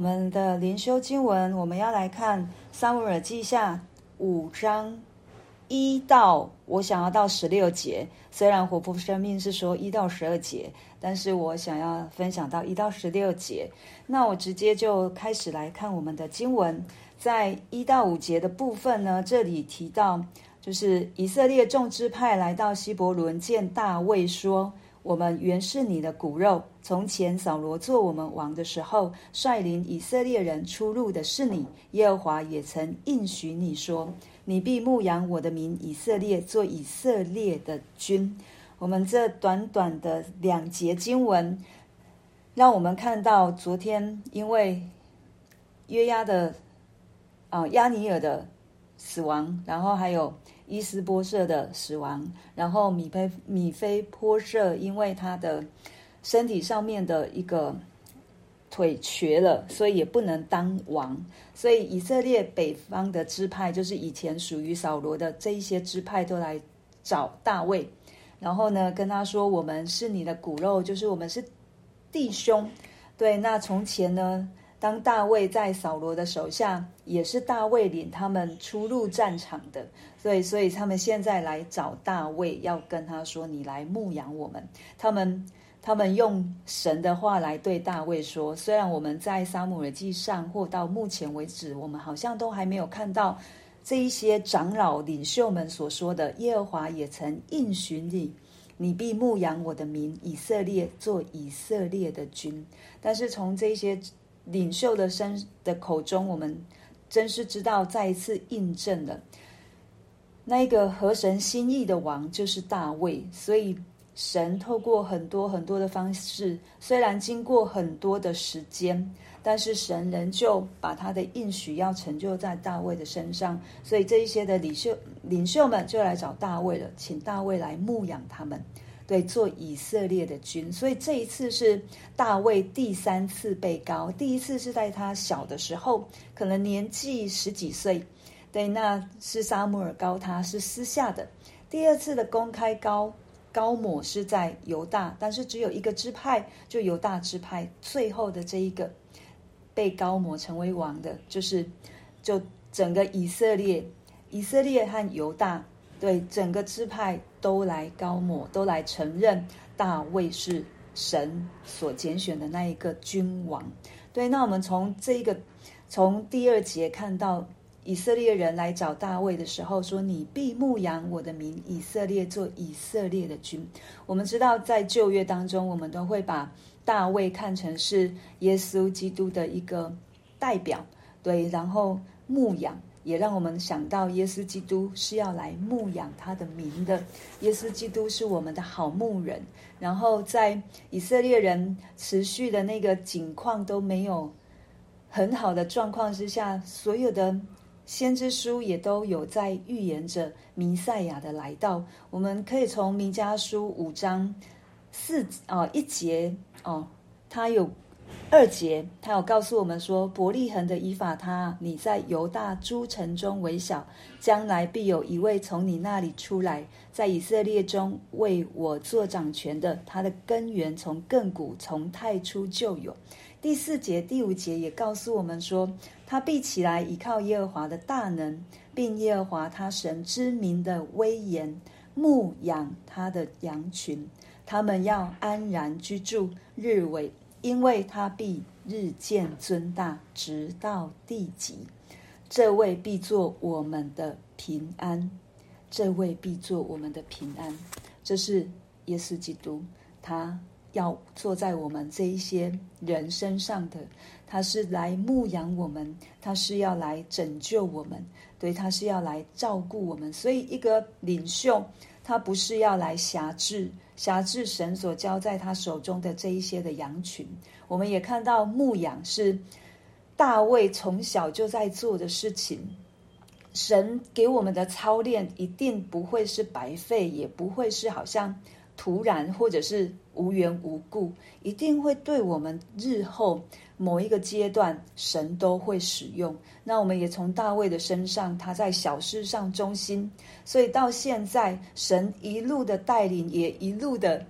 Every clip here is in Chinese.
我们的灵修经文，我们要来看《撒母耳记下》五章一到我想要到十六节。虽然活泼生命是说一到十二节，但是我想要分享到一到十六节。那我直接就开始来看我们的经文，在一到五节的部分呢，这里提到就是以色列众支派来到希伯仑见大卫说。我们原是你的骨肉。从前扫罗做我们王的时候，率领以色列人出入的是你。耶和华也曾应许你说：“你必牧养我的民以色列，做以色列的君。”我们这短短的两节经文，让我们看到昨天因为约押的啊押尼尔的死亡，然后还有。伊斯波设的死亡，然后米菲米非波设因为他的身体上面的一个腿瘸了，所以也不能当王。所以以色列北方的支派，就是以前属于扫罗的这一些支派，都来找大卫，然后呢跟他说：“我们是你的骨肉，就是我们是弟兄。”对，那从前呢，当大卫在扫罗的手下，也是大卫领他们出入战场的。所以，所以他们现在来找大卫，要跟他说：“你来牧养我们。”他们，他们用神的话来对大卫说：“虽然我们在撒母耳记上，或到目前为止，我们好像都还没有看到这一些长老领袖们所说的，耶和华也曾应许你，你必牧养我的民以色列，做以色列的君。”但是从这些领袖的身的口中，我们真是知道，再一次印证了。那一个合神心意的王就是大卫，所以神透过很多很多的方式，虽然经过很多的时间，但是神仍旧把他的应许要成就在大卫的身上。所以这一些的领袖领袖们就来找大卫了，请大卫来牧养他们，对，做以色列的君。所以这一次是大卫第三次被高，第一次是在他小的时候，可能年纪十几岁。对，那是撒母耳高他，是私下的。第二次的公开高高抹是在犹大，但是只有一个支派，就犹大支派。最后的这一个被高抹成为王的，就是就整个以色列，以色列和犹大，对整个支派都来高抹，都来承认大卫是神所拣选的那一个君王。对，那我们从这一个从第二节看到。以色列人来找大卫的时候说：“你必牧养我的民以色列，做以色列的君。”我们知道，在旧约当中，我们都会把大卫看成是耶稣基督的一个代表，对。然后牧养也让我们想到，耶稣基督是要来牧养他的民的。耶稣基督是我们的好牧人。然后在以色列人持续的那个境况都没有很好的状况之下，所有的。先知书也都有在预言着弥赛亚的来到。我们可以从弥迦书五章四哦一节哦，他有二节，他有告诉我们说：伯利恒的以法他，你在犹大诸城中为小，将来必有一位从你那里出来，在以色列中为我做掌权的。他的根源从亘古从太初就有。第四节、第五节也告诉我们说，他必起来依靠耶和华的大能，并耶和华他神之名的威严，牧养他的羊群。他们要安然居住，日为，因为他必日渐尊大，直到地极。这位必作我们的平安，这位必作我们的平安。这是耶稣基督，他。要坐在我们这一些人身上的，他是来牧养我们，他是要来拯救我们，对，他是要来照顾我们。所以，一个领袖，他不是要来辖制、辖制神所交在他手中的这一些的羊群。我们也看到牧羊是大卫从小就在做的事情。神给我们的操练一定不会是白费，也不会是好像。突然，或者是无缘无故，一定会对我们日后某一个阶段，神都会使用。那我们也从大卫的身上，他在小事上忠心，所以到现在，神一路的带领，也一路的，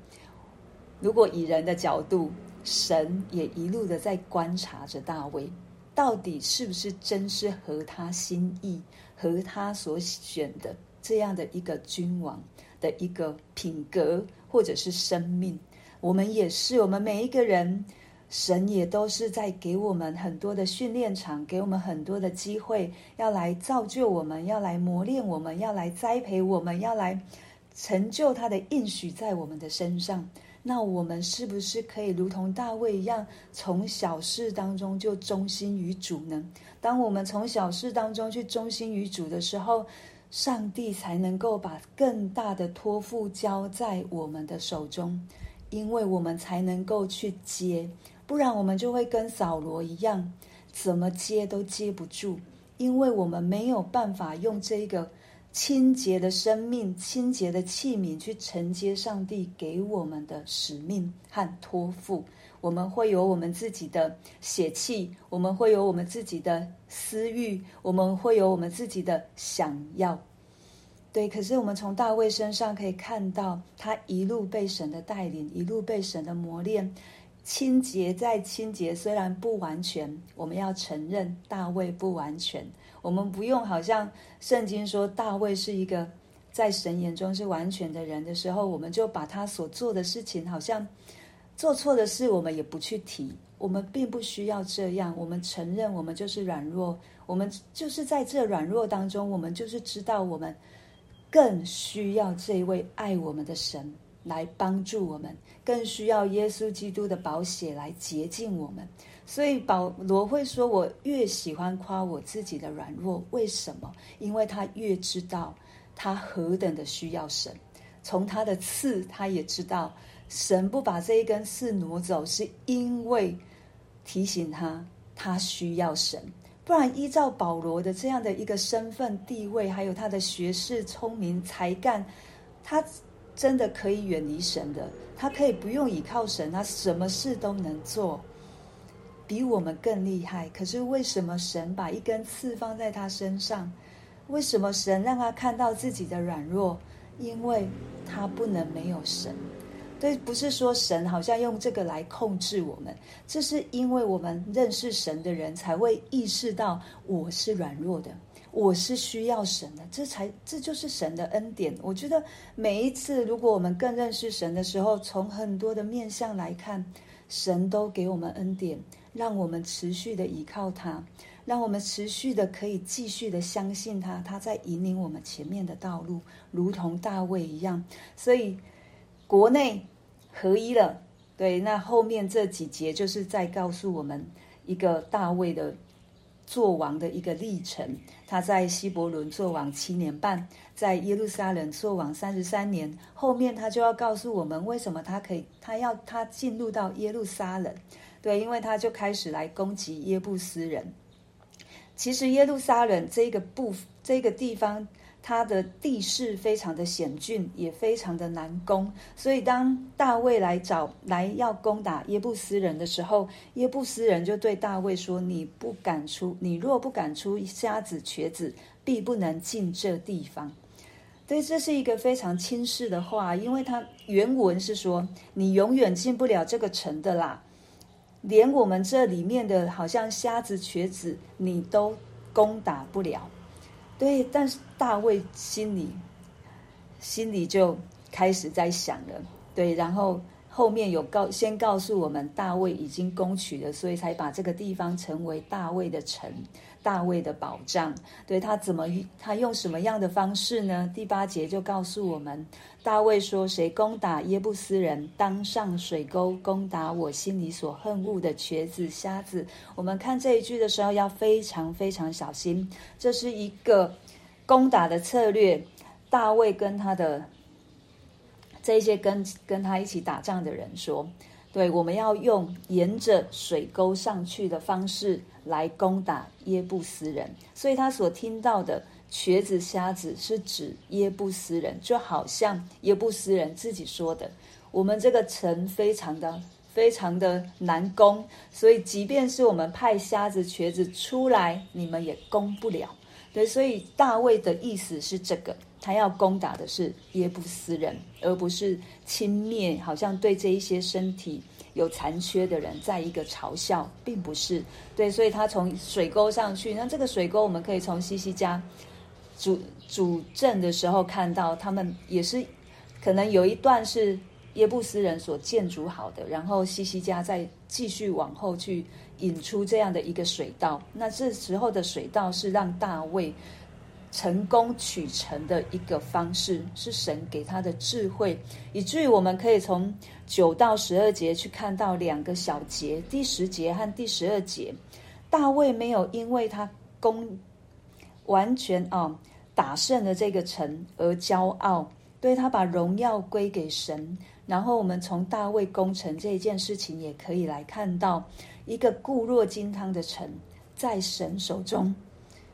如果以人的角度，神也一路的在观察着大卫，到底是不是真是合他心意、合他所选的这样的一个君王？的一个品格或者是生命。我们也是，我们每一个人，神也都是在给我们很多的训练场，给我们很多的机会，要来造就我们，要来磨练我们，要来栽培我们，要来成就他的应许在我们的身上。那我们是不是可以如同大卫一样，从小事当中就忠心于主呢？当我们从小事当中去忠心于主的时候，上帝才能够把更大的托付交在我们的手中。因为我们才能够去接，不然我们就会跟扫罗一样，怎么接都接不住。因为我们没有办法用这个清洁的生命、清洁的器皿去承接上帝给我们的使命和托付。我们会有我们自己的血气，我们会有我们自己的私欲，我们会有我们自己的想要。对，可是我们从大卫身上可以看到，他一路被神的带领，一路被神的磨练，清洁再清洁，虽然不完全，我们要承认大卫不完全。我们不用好像圣经说大卫是一个在神眼中是完全的人的时候，我们就把他所做的事情，好像做错的事，我们也不去提。我们并不需要这样，我们承认我们就是软弱，我们就是在这软弱当中，我们就是知道我们。更需要这位爱我们的神来帮助我们，更需要耶稣基督的宝血来洁净我们。所以保罗会说：“我越喜欢夸我自己的软弱，为什么？因为他越知道他何等的需要神。从他的刺，他也知道神不把这一根刺挪走，是因为提醒他他需要神。”不然，依照保罗的这样的一个身份地位，还有他的学识、聪明、才干，他真的可以远离神的。他可以不用依靠神，他什么事都能做，比我们更厉害。可是为什么神把一根刺放在他身上？为什么神让他看到自己的软弱？因为他不能没有神。对，不是说神好像用这个来控制我们，这是因为我们认识神的人才会意识到我是软弱的，我是需要神的，这才这就是神的恩典。我觉得每一次如果我们更认识神的时候，从很多的面向来看，神都给我们恩典，让我们持续的依靠他，让我们持续的可以继续的相信他，他在引领我们前面的道路，如同大卫一样。所以国内。合一了，对，那后面这几节就是在告诉我们一个大卫的做王的一个历程。他在希伯伦做王七年半，在耶路撒冷做王三十三年。后面他就要告诉我们，为什么他可以，他要他进入到耶路撒冷，对，因为他就开始来攻击耶布斯人。其实耶路撒冷这个部这个地方。它的地势非常的险峻，也非常的难攻，所以当大卫来找来要攻打耶布斯人的时候，耶布斯人就对大卫说：“你不敢出，你若不敢出瞎子瘸子，必不能进这地方。”对，这是一个非常轻视的话，因为他原文是说：“你永远进不了这个城的啦，连我们这里面的好像瞎子瘸子，你都攻打不了。”对，但是大卫心里心里就开始在想了，对，然后后面有告先告诉我们，大卫已经攻取了，所以才把这个地方成为大卫的城，大卫的保障。对，他怎么他用什么样的方式呢？第八节就告诉我们，大卫说：“谁攻打耶布斯人，当上水沟攻打我心里所恨恶的瘸子、瞎子。”我们看这一句的时候要非常非常小心，这是一个攻打的策略。大卫跟他的这些跟跟他一起打仗的人说：“对，我们要用沿着水沟上去的方式来攻打耶布斯人。”所以他所听到的。瘸子、瞎子是指耶布斯人，就好像耶布斯人自己说的：“我们这个城非常的、非常的难攻，所以即便是我们派瞎子、瘸子出来，你们也攻不了。”对，所以大卫的意思是这个，他要攻打的是耶布斯人，而不是轻蔑，好像对这一些身体有残缺的人，在一个嘲笑，并不是对。所以他从水沟上去，那这个水沟我们可以从西西家主主阵的时候看到，他们也是可能有一段是耶布斯人所建筑好的，然后西西家再继续往后去引出这样的一个水道。那这时候的水道是让大卫。成功取城的一个方式，是神给他的智慧，以至于我们可以从九到十二节去看到两个小节，第十节和第十二节，大卫没有因为他攻完全啊打胜了这个城而骄傲，对，他把荣耀归给神。然后我们从大卫攻城这一件事情，也可以来看到一个固若金汤的城，在神手中。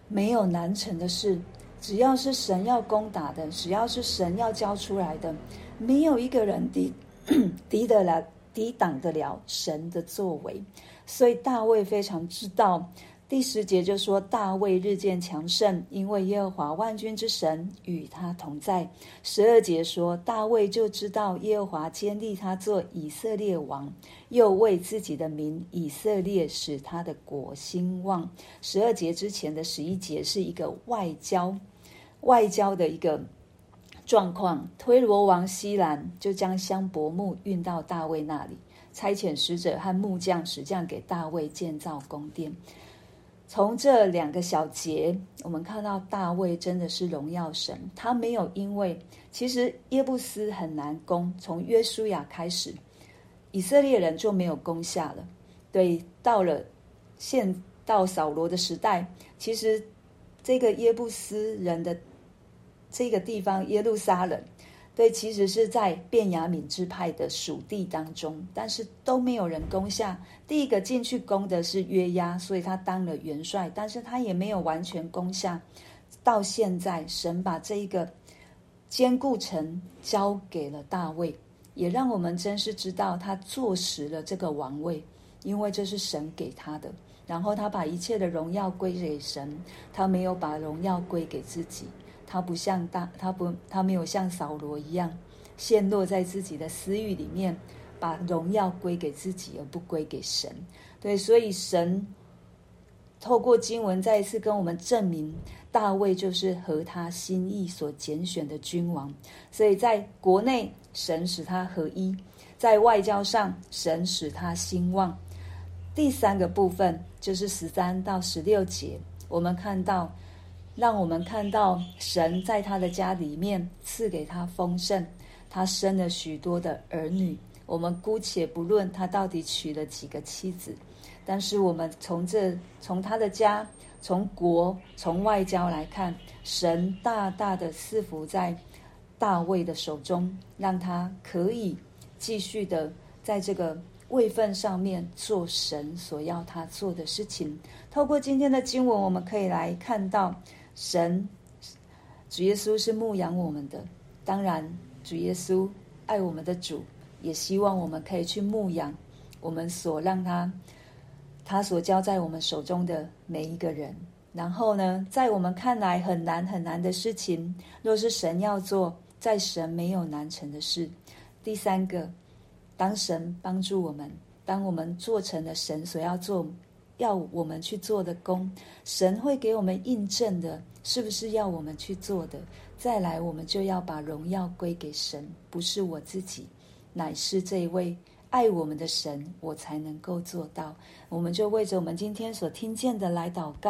没有难成的事，只要是神要攻打的，只要是神要交出来的，没有一个人抵 抵得了、抵挡得了神的作为。所以大卫非常知道。第十节就说：“大卫日渐强盛，因为耶和华万军之神与他同在。”十二节说：“大卫就知道耶和华坚立他做以色列王，又为自己的名以色列使他的国兴旺。”十二节之前的十一节是一个外交，外交的一个状况。推罗王西兰就将香柏木运到大卫那里，差遣使者和木匠、石匠给大卫建造宫殿。从这两个小节，我们看到大卫真的是荣耀神。他没有因为其实耶布斯很难攻，从约书亚开始，以色列人就没有攻下了。对，到了现到扫罗的时代，其实这个耶布斯人的这个地方耶路撒冷。对，其实是在卞雅敏之派的属地当中，但是都没有人攻下。第一个进去攻的是约押，所以他当了元帅，但是他也没有完全攻下。到现在，神把这一个坚固城交给了大卫，也让我们真是知道他坐实了这个王位，因为这是神给他的。然后他把一切的荣耀归给神，他没有把荣耀归给自己。他不像大，他不，他没有像扫罗一样陷落在自己的私欲里面，把荣耀归给自己而不归给神。对，所以神透过经文再一次跟我们证明，大卫就是合他心意所拣选的君王。所以在国内，神使他合一；在外交上，神使他兴旺。第三个部分就是十三到十六节，我们看到。让我们看到神在他的家里面赐给他丰盛，他生了许多的儿女。我们姑且不论他到底娶了几个妻子，但是我们从这从他的家、从国、从外交来看，神大大的赐福在大卫的手中，让他可以继续的在这个位分上面做神所要他做的事情。透过今天的经文，我们可以来看到。神，主耶稣是牧养我们的。当然，主耶稣爱我们的主，也希望我们可以去牧养我们所让他、他所交在我们手中的每一个人。然后呢，在我们看来很难很难的事情，若是神要做，在神没有难成的事。第三个，当神帮助我们，当我们做成了神所要做。要我们去做的功，神会给我们印证的，是不是要我们去做的？再来，我们就要把荣耀归给神，不是我自己，乃是这一位爱我们的神，我才能够做到。我们就为着我们今天所听见的来祷告。